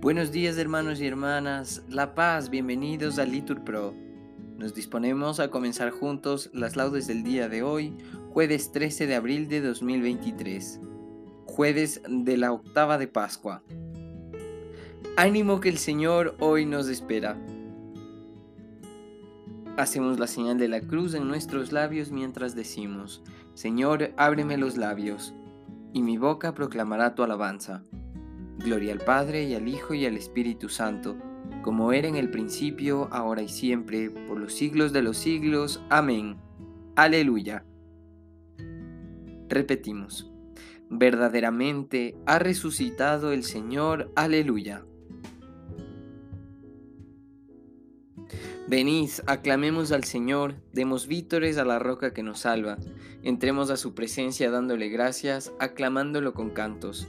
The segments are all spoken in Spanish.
Buenos días hermanos y hermanas, La Paz, bienvenidos a Litur Pro. Nos disponemos a comenzar juntos las laudes del día de hoy, jueves 13 de abril de 2023, jueves de la octava de Pascua. Ánimo que el Señor hoy nos espera. Hacemos la señal de la cruz en nuestros labios mientras decimos, Señor, ábreme los labios, y mi boca proclamará tu alabanza. Gloria al Padre y al Hijo y al Espíritu Santo, como era en el principio, ahora y siempre, por los siglos de los siglos. Amén. Aleluya. Repetimos, verdaderamente ha resucitado el Señor. Aleluya. Venid, aclamemos al Señor, demos vítores a la roca que nos salva, entremos a su presencia dándole gracias, aclamándolo con cantos,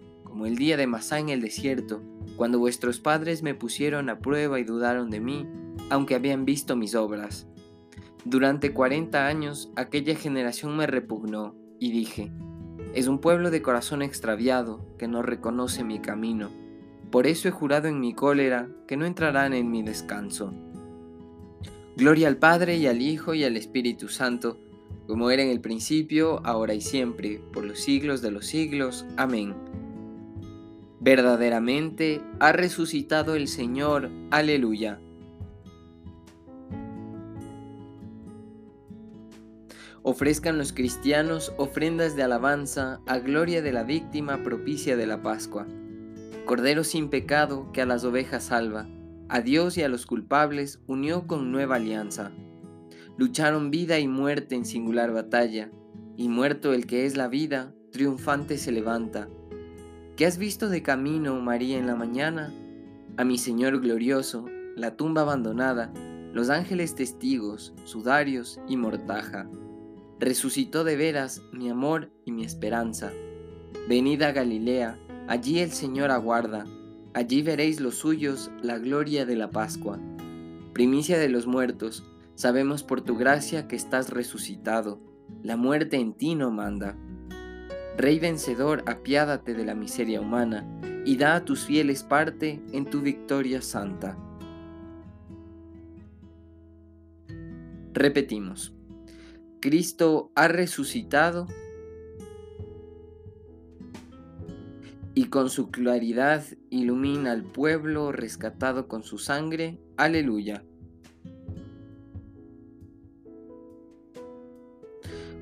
como el día de Masá en el desierto, cuando vuestros padres me pusieron a prueba y dudaron de mí, aunque habían visto mis obras. Durante cuarenta años aquella generación me repugnó, y dije, es un pueblo de corazón extraviado que no reconoce mi camino por eso he jurado en mi cólera que no entrarán en mi descanso. Gloria al Padre y al Hijo y al Espíritu Santo, como era en el principio, ahora y siempre, por los siglos de los siglos. Amén. Verdaderamente ha resucitado el Señor. Aleluya. Ofrezcan los cristianos ofrendas de alabanza a gloria de la víctima propicia de la Pascua. Cordero sin pecado que a las ovejas salva, a Dios y a los culpables unió con nueva alianza. Lucharon vida y muerte en singular batalla, y muerto el que es la vida, triunfante se levanta. ¿Qué has visto de camino, María, en la mañana? A mi Señor glorioso, la tumba abandonada, los ángeles testigos, sudarios y mortaja. Resucitó de veras mi amor y mi esperanza. Venida a Galilea, Allí el Señor aguarda, allí veréis los suyos la gloria de la Pascua. Primicia de los muertos, sabemos por tu gracia que estás resucitado, la muerte en ti no manda. Rey vencedor, apiádate de la miseria humana, y da a tus fieles parte en tu victoria santa. Repetimos, Cristo ha resucitado y con su claridad ilumina al pueblo rescatado con su sangre. Aleluya.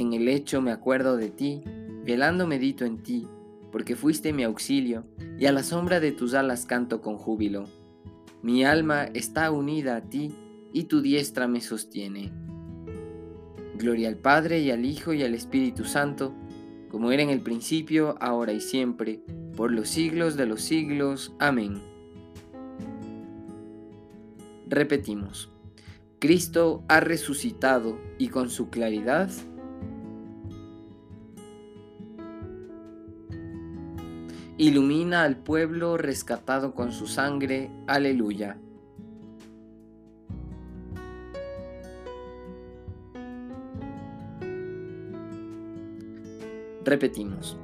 En el lecho me acuerdo de ti, velando medito en ti, porque fuiste mi auxilio, y a la sombra de tus alas canto con júbilo. Mi alma está unida a ti, y tu diestra me sostiene. Gloria al Padre y al Hijo y al Espíritu Santo, como era en el principio, ahora y siempre, por los siglos de los siglos. Amén. Repetimos, Cristo ha resucitado y con su claridad ilumina al pueblo rescatado con su sangre. Aleluya. Repetimos,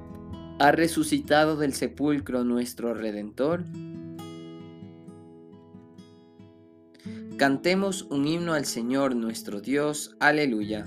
¿ha resucitado del sepulcro nuestro Redentor? Cantemos un himno al Señor nuestro Dios. Aleluya.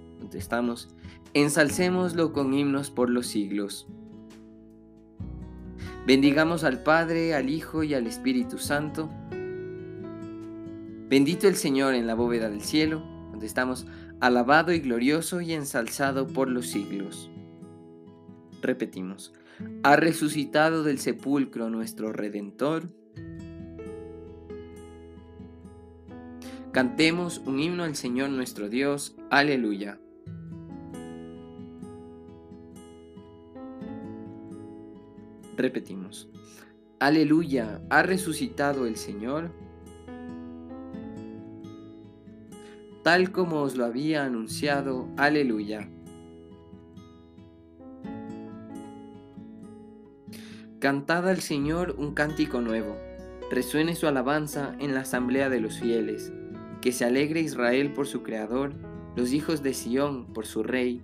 Contestamos, ensalcémoslo con himnos por los siglos. Bendigamos al Padre, al Hijo y al Espíritu Santo. Bendito el Señor en la bóveda del cielo, donde estamos alabado y glorioso y ensalzado por los siglos. Repetimos, ha resucitado del sepulcro nuestro Redentor. Cantemos un himno al Señor nuestro Dios. Aleluya. Repetimos. Aleluya, ha resucitado el Señor. Tal como os lo había anunciado. Aleluya. Cantad al Señor un cántico nuevo. Resuene su alabanza en la asamblea de los fieles. Que se alegre Israel por su Creador, los hijos de Sión por su Rey.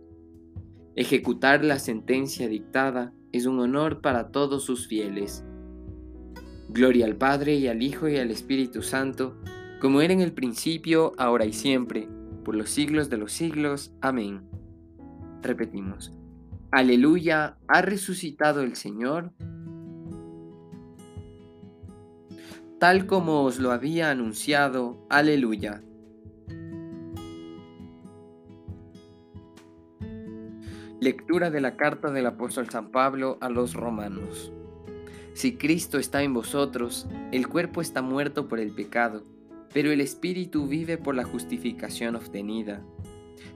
Ejecutar la sentencia dictada es un honor para todos sus fieles Gloria al Padre y al Hijo y al Espíritu Santo, como era en el principio, ahora y siempre, por los siglos de los siglos. Amén. Repetimos. Aleluya, ha resucitado el Señor, tal como os lo había anunciado. Aleluya. Lectura de la carta del apóstol San Pablo a los romanos. Si Cristo está en vosotros, el cuerpo está muerto por el pecado, pero el Espíritu vive por la justificación obtenida.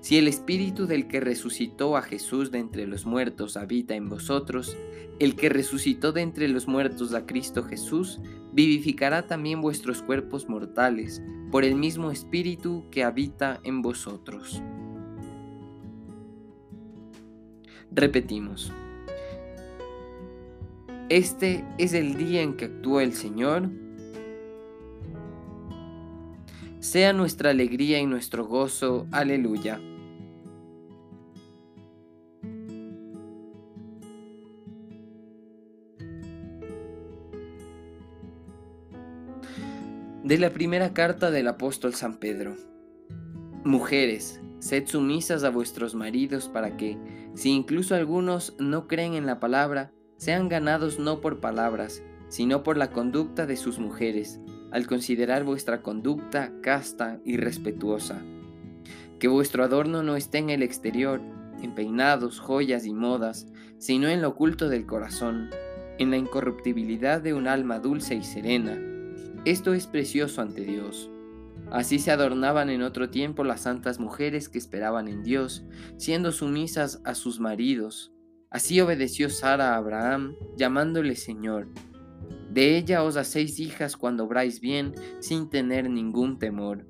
Si el Espíritu del que resucitó a Jesús de entre los muertos habita en vosotros, el que resucitó de entre los muertos a Cristo Jesús, vivificará también vuestros cuerpos mortales por el mismo Espíritu que habita en vosotros. Repetimos. Este es el día en que actúa el Señor. Sea nuestra alegría y nuestro gozo. Aleluya. De la primera carta del apóstol San Pedro. Mujeres, sed sumisas a vuestros maridos para que, si incluso algunos no creen en la palabra, sean ganados no por palabras, sino por la conducta de sus mujeres, al considerar vuestra conducta casta y respetuosa. Que vuestro adorno no esté en el exterior, en peinados, joyas y modas, sino en lo oculto del corazón, en la incorruptibilidad de un alma dulce y serena. Esto es precioso ante Dios. Así se adornaban en otro tiempo las santas mujeres que esperaban en Dios, siendo sumisas a sus maridos. Así obedeció Sara a Abraham, llamándole Señor. De ella os hacéis hijas cuando obráis bien, sin tener ningún temor.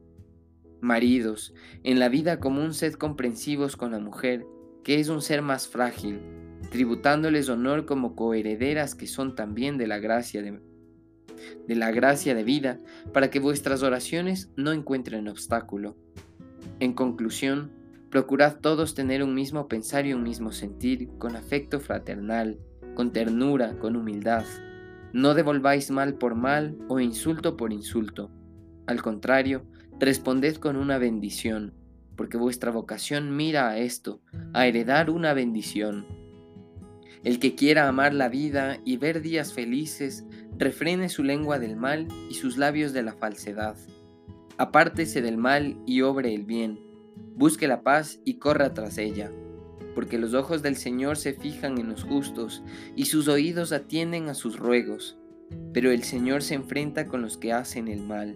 Maridos, en la vida común sed comprensivos con la mujer, que es un ser más frágil, tributándoles honor como coherederas que son también de la gracia de, de la gracia de vida, para que vuestras oraciones no encuentren obstáculo. En conclusión, procurad todos tener un mismo pensar y un mismo sentir, con afecto fraternal, con ternura, con humildad. No devolváis mal por mal o insulto por insulto. Al contrario, responded con una bendición, porque vuestra vocación mira a esto, a heredar una bendición. El que quiera amar la vida y ver días felices, refrene su lengua del mal y sus labios de la falsedad. Apártese del mal y obre el bien, busque la paz y corra tras ella, porque los ojos del Señor se fijan en los justos y sus oídos atienden a sus ruegos, pero el Señor se enfrenta con los que hacen el mal.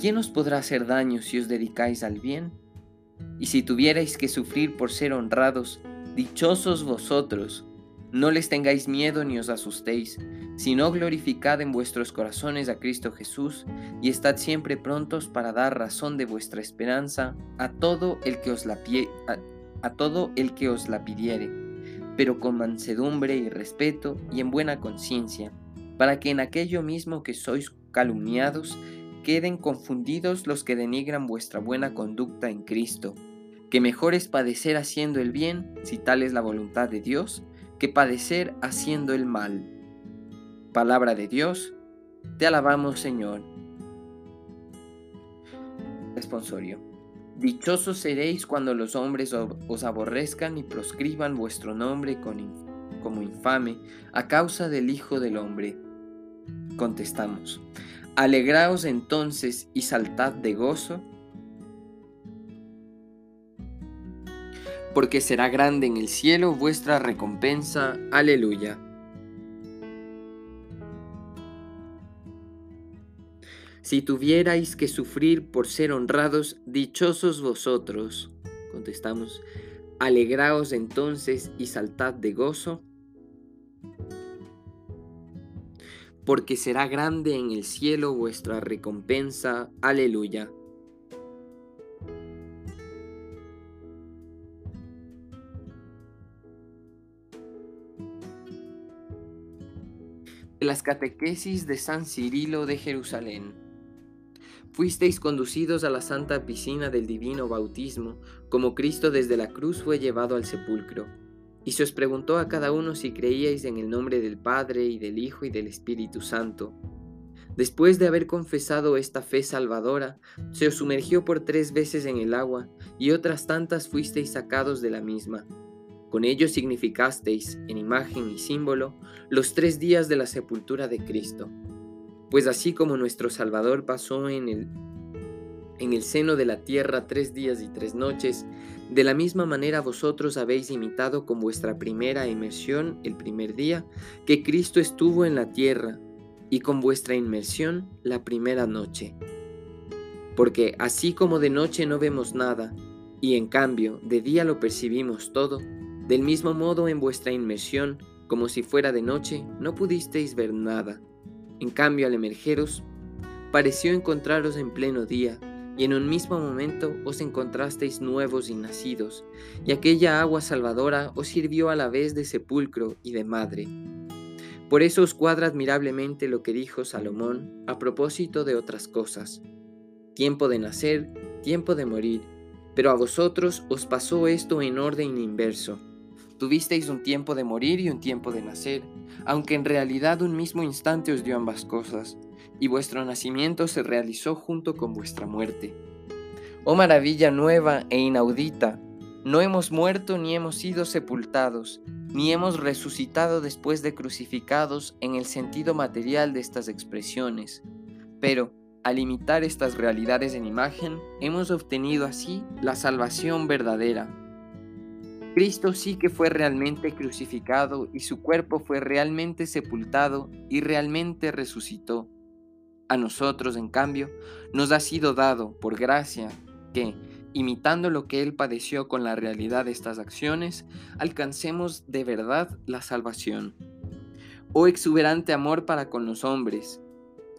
¿Quién os podrá hacer daño si os dedicáis al bien? Y si tuvierais que sufrir por ser honrados, dichosos vosotros, no les tengáis miedo ni os asustéis, sino glorificad en vuestros corazones a Cristo Jesús y estad siempre prontos para dar razón de vuestra esperanza a todo el que os la, a todo el que os la pidiere, pero con mansedumbre y respeto y en buena conciencia, para que en aquello mismo que sois calumniados queden confundidos los que denigran vuestra buena conducta en Cristo, que mejor es padecer haciendo el bien, si tal es la voluntad de Dios, que padecer haciendo el mal. Palabra de Dios, te alabamos Señor. Responsorio. Dichosos seréis cuando los hombres os aborrezcan y proscriban vuestro nombre como infame a causa del Hijo del Hombre. Contestamos. Alegraos entonces y saltad de gozo porque será grande en el cielo vuestra recompensa. Aleluya. Si tuvierais que sufrir por ser honrados, dichosos vosotros. Contestamos, alegraos entonces y saltad de gozo, porque será grande en el cielo vuestra recompensa. Aleluya. Las catequesis de San Cirilo de Jerusalén. Fuisteis conducidos a la santa piscina del divino bautismo, como Cristo desde la cruz fue llevado al sepulcro. Y se os preguntó a cada uno si creíais en el nombre del Padre y del Hijo y del Espíritu Santo. Después de haber confesado esta fe salvadora, se os sumergió por tres veces en el agua, y otras tantas fuisteis sacados de la misma con ello significasteis, en imagen y símbolo, los tres días de la sepultura de Cristo. Pues así como nuestro Salvador pasó en el, en el seno de la tierra tres días y tres noches, de la misma manera vosotros habéis imitado con vuestra primera inmersión el primer día que Cristo estuvo en la tierra y con vuestra inmersión la primera noche. Porque así como de noche no vemos nada, y en cambio de día lo percibimos todo, del mismo modo, en vuestra inmersión, como si fuera de noche, no pudisteis ver nada. En cambio, al emergeros, pareció encontraros en pleno día, y en un mismo momento os encontrasteis nuevos y nacidos, y aquella agua salvadora os sirvió a la vez de sepulcro y de madre. Por eso os cuadra admirablemente lo que dijo Salomón a propósito de otras cosas. Tiempo de nacer, tiempo de morir, pero a vosotros os pasó esto en orden inverso Tuvisteis un tiempo de morir y un tiempo de nacer, aunque en realidad un mismo instante os dio ambas cosas, y vuestro nacimiento se realizó junto con vuestra muerte. Oh maravilla nueva e inaudita, No hemos muerto ni hemos sido sepultados, ni hemos resucitado después de crucificados en el sentido material de estas expresiones. Pero, al imitar estas realidades en imagen, hemos obtenido así la salvación verdadera. Cristo sí que fue realmente crucificado y su cuerpo fue realmente sepultado y realmente resucitó. A nosotros, en cambio, nos ha sido dado, por gracia, que, imitando lo que Él padeció con la realidad de estas acciones, alcancemos de verdad la salvación. Oh exuberante amor para con los hombres.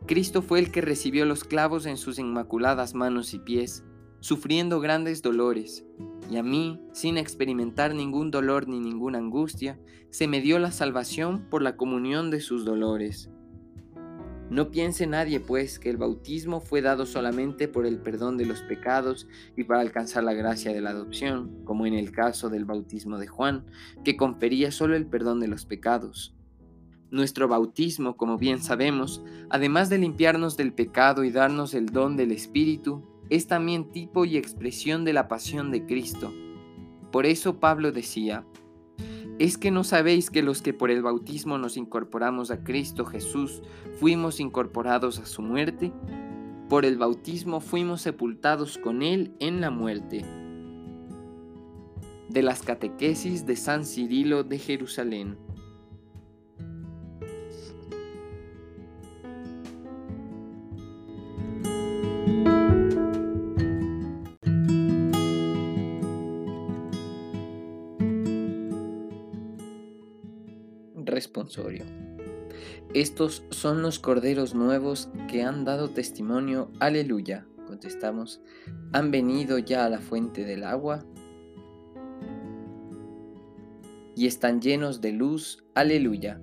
Cristo fue el que recibió los clavos en sus inmaculadas manos y pies, sufriendo grandes dolores, y a mí, sin experimentar ningún dolor ni ninguna angustia, se me dio la salvación por la comunión de sus dolores. No piense nadie, pues, que el bautismo fue dado solamente por el perdón de los pecados y para alcanzar la gracia de la adopción, como en el caso del bautismo de Juan, que confería solo el perdón de los pecados. Nuestro bautismo, como bien sabemos, además de limpiarnos del pecado y darnos el don del Espíritu, es también tipo y expresión de la pasión de Cristo. Por eso Pablo decía, ¿Es que no sabéis que los que por el bautismo nos incorporamos a Cristo Jesús fuimos incorporados a su muerte? Por el bautismo fuimos sepultados con Él en la muerte. De las catequesis de San Cirilo de Jerusalén. Estos son los corderos nuevos que han dado testimonio. Aleluya. Contestamos, ¿han venido ya a la fuente del agua? Y están llenos de luz. Aleluya.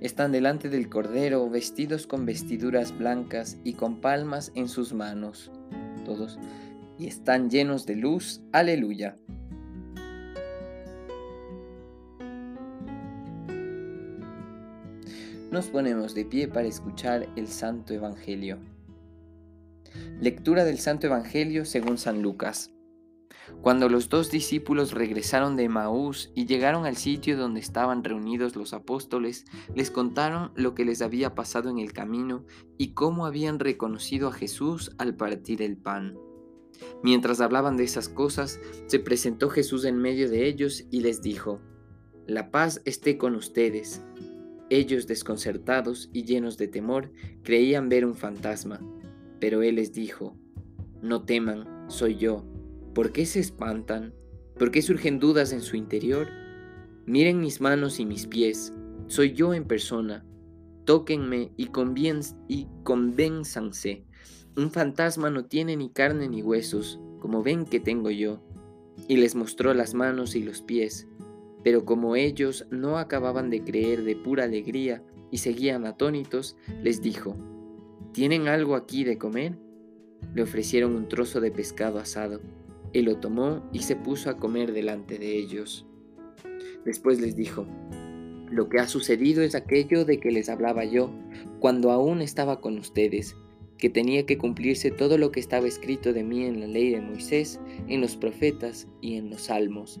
Están delante del Cordero vestidos con vestiduras blancas y con palmas en sus manos. Todos. Y están llenos de luz. Aleluya. Nos ponemos de pie para escuchar el Santo Evangelio. Lectura del Santo Evangelio según San Lucas. Cuando los dos discípulos regresaron de Maús y llegaron al sitio donde estaban reunidos los apóstoles, les contaron lo que les había pasado en el camino y cómo habían reconocido a Jesús al partir el pan. Mientras hablaban de esas cosas, se presentó Jesús en medio de ellos y les dijo, La paz esté con ustedes. Ellos, desconcertados y llenos de temor, creían ver un fantasma, pero él les dijo, No teman, soy yo. ¿Por qué se espantan? ¿Por qué surgen dudas en su interior? Miren mis manos y mis pies, soy yo en persona. Tóquenme y, y convénzanse. Un fantasma no tiene ni carne ni huesos, como ven que tengo yo. Y les mostró las manos y los pies. Pero como ellos no acababan de creer de pura alegría y seguían atónitos, les dijo, ¿Tienen algo aquí de comer? Le ofrecieron un trozo de pescado asado. Él lo tomó y se puso a comer delante de ellos. Después les dijo, Lo que ha sucedido es aquello de que les hablaba yo cuando aún estaba con ustedes, que tenía que cumplirse todo lo que estaba escrito de mí en la ley de Moisés, en los profetas y en los salmos.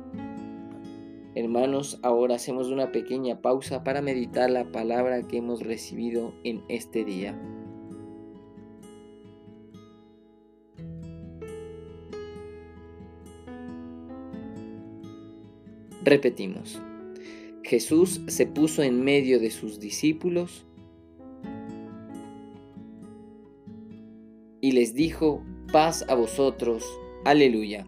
Hermanos, ahora hacemos una pequeña pausa para meditar la palabra que hemos recibido en este día. Repetimos, Jesús se puso en medio de sus discípulos y les dijo, paz a vosotros, aleluya.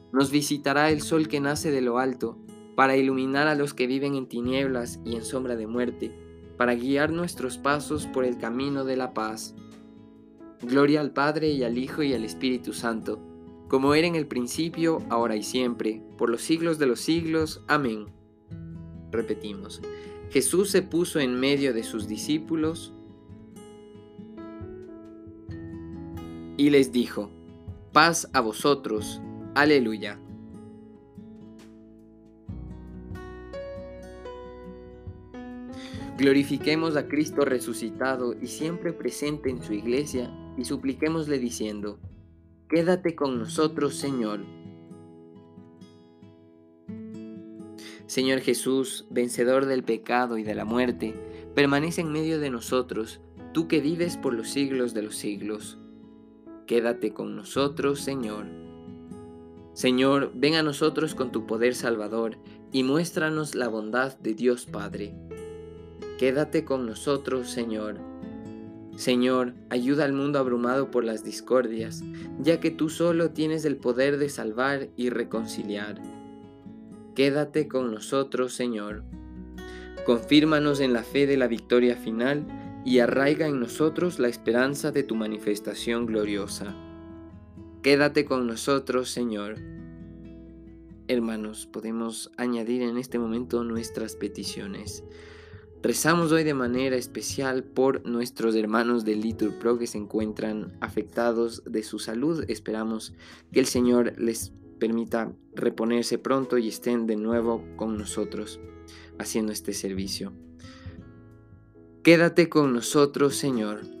nos visitará el sol que nace de lo alto, para iluminar a los que viven en tinieblas y en sombra de muerte, para guiar nuestros pasos por el camino de la paz. Gloria al Padre y al Hijo y al Espíritu Santo, como era en el principio, ahora y siempre, por los siglos de los siglos. Amén. Repetimos, Jesús se puso en medio de sus discípulos y les dijo, paz a vosotros, aleluya. Glorifiquemos a Cristo resucitado y siempre presente en su iglesia y supliquémosle diciendo, Quédate con nosotros, Señor Señor Jesús, vencedor del pecado y de la muerte, permanece en medio de nosotros, tú que vives por los siglos de los siglos. Quédate con nosotros, Señor. Señor, ven a nosotros con tu poder salvador y muéstranos la bondad de Dios Padre. Quédate con nosotros, Señor. Señor, ayuda al mundo abrumado por las discordias, ya que tú solo tienes el poder de salvar y reconciliar. Quédate con nosotros, Señor. Confírmanos en la fe de la victoria final y arraiga en nosotros la esperanza de tu manifestación gloriosa. Quédate con nosotros, Señor. Hermanos, podemos añadir en este momento nuestras peticiones. Rezamos hoy de manera especial por nuestros hermanos de Litur Pro que se encuentran afectados de su salud. Esperamos que el Señor les permita reponerse pronto y estén de nuevo con nosotros haciendo este servicio. Quédate con nosotros, Señor.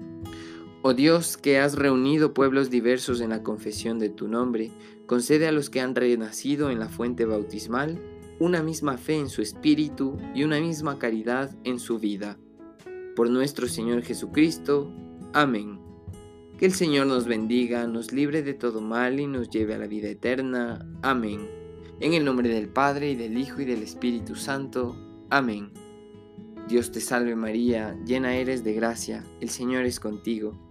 Oh Dios, que has reunido pueblos diversos en la confesión de tu nombre, concede a los que han renacido en la fuente bautismal una misma fe en su espíritu y una misma caridad en su vida. Por nuestro Señor Jesucristo. Amén. Que el Señor nos bendiga, nos libre de todo mal y nos lleve a la vida eterna. Amén. En el nombre del Padre y del Hijo y del Espíritu Santo. Amén. Dios te salve María, llena eres de gracia, el Señor es contigo.